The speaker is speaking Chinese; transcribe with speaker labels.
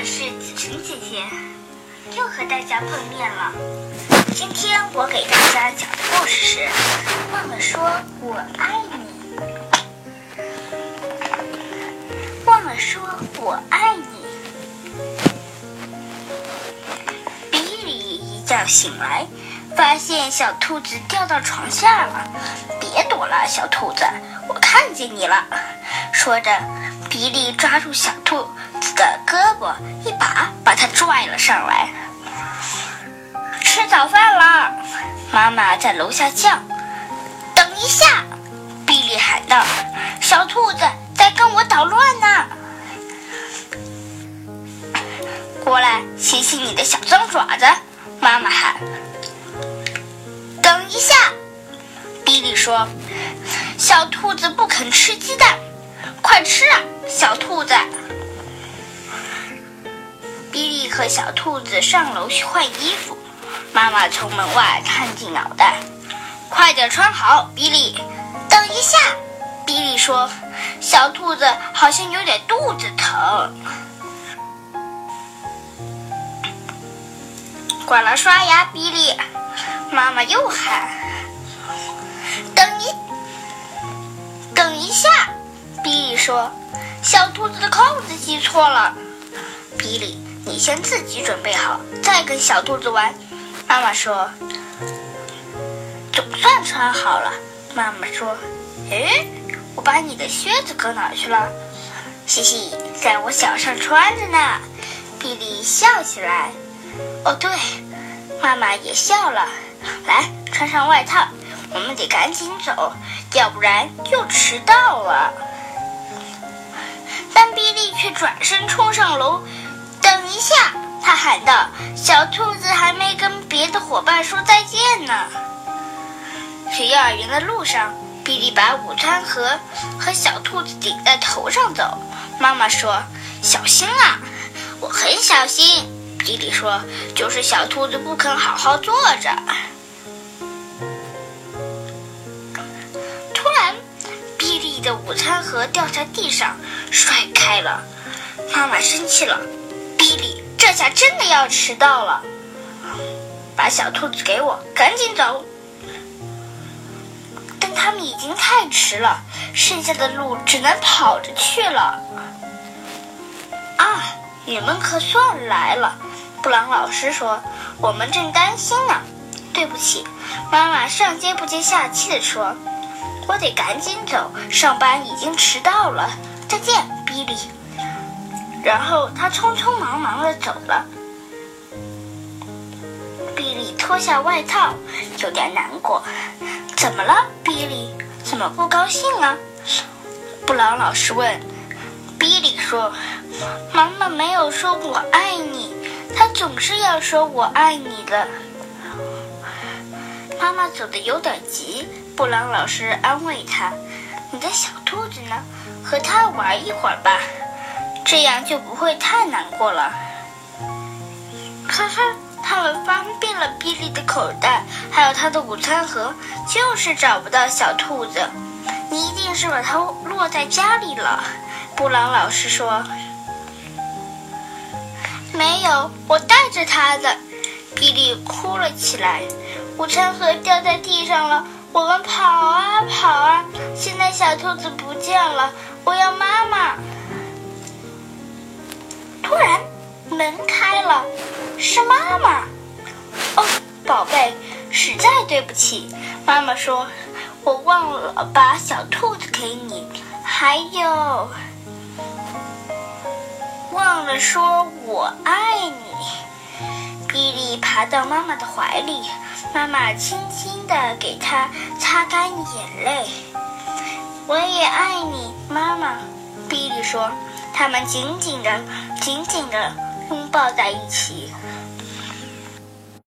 Speaker 1: 我是子晨姐姐，又和大家碰面了。今天我给大家讲的故事是《忘了说我爱你》。忘了说我爱你。比利一觉醒来，发现小兔子掉到床下了。别躲了，小兔子，我看见你了。说着，比利抓住小兔的胳膊，一把把他拽了上来。吃早饭了，妈妈在楼下叫。等一下，比利喊道：“小兔子在跟我捣乱呢！过来，洗洗你的小脏爪子。”妈妈喊。等一下，比利说：“小兔子不肯吃鸡蛋。”快吃啊，小兔子！和小兔子上楼去换衣服。妈妈从门外探进脑袋：“快点穿好，比利！”等一下，比利说：“小兔子好像有点肚子疼。”过来刷牙，比利！妈妈又喊：“等一，等一下！”比利说：“小兔子的扣子系错了。”比利，你先自己准备好，再跟小兔子玩。妈妈说：“总算穿好了。”妈妈说：“诶，我把你的靴子搁哪去了？”嘻嘻，在我脚上穿着呢。比利笑起来。哦，对，妈妈也笑了。来，穿上外套，我们得赶紧走，要不然就迟到了。但比利却转身冲上楼。一下，他喊道：“小兔子还没跟别的伙伴说再见呢。”去幼儿园的路上，比利把午餐盒和小兔子顶在头上走。妈妈说：“小心啊！”我很小心。比利说：“就是小兔子不肯好好坐着。”突然，比利的午餐盒掉在地上，摔开了。妈妈生气了：“，这下真的要迟到了！把小兔子给我，赶紧走！”但他们已经太迟了，剩下的路只能跑着去了。啊，你们可算来了！布朗老师说：“我们正担心呢。”对不起，妈妈上接不接下气地说。我得赶紧走，上班已经迟到了。再见，比利。然后他匆匆忙忙的走了。比利脱下外套，有点难过。怎么了，比利？怎么不高兴啊？布朗老师问。比利说：“妈妈没有说我爱你，她总是要说我爱你的。”妈妈走的有点急。布朗老师安慰他：“你的小兔子呢？和它玩一会儿吧，这样就不会太难过了。”可是他们翻遍了比利的口袋，还有他的午餐盒，就是找不到小兔子。你一定是把它落在家里了，布朗老师说。没有，我带着它的。比利哭了起来。午餐盒掉在地上了。我们跑啊跑啊，现在小兔子不见了，我要妈妈。门开了，是妈妈。哦，宝贝，实在对不起，妈妈说，我忘了把小兔子给你，还有，忘了说我爱你。比利爬到妈妈的怀里。妈妈轻轻地给他擦干眼泪。我也爱你，妈妈。比利说。他们紧紧地、紧紧地拥抱在一起。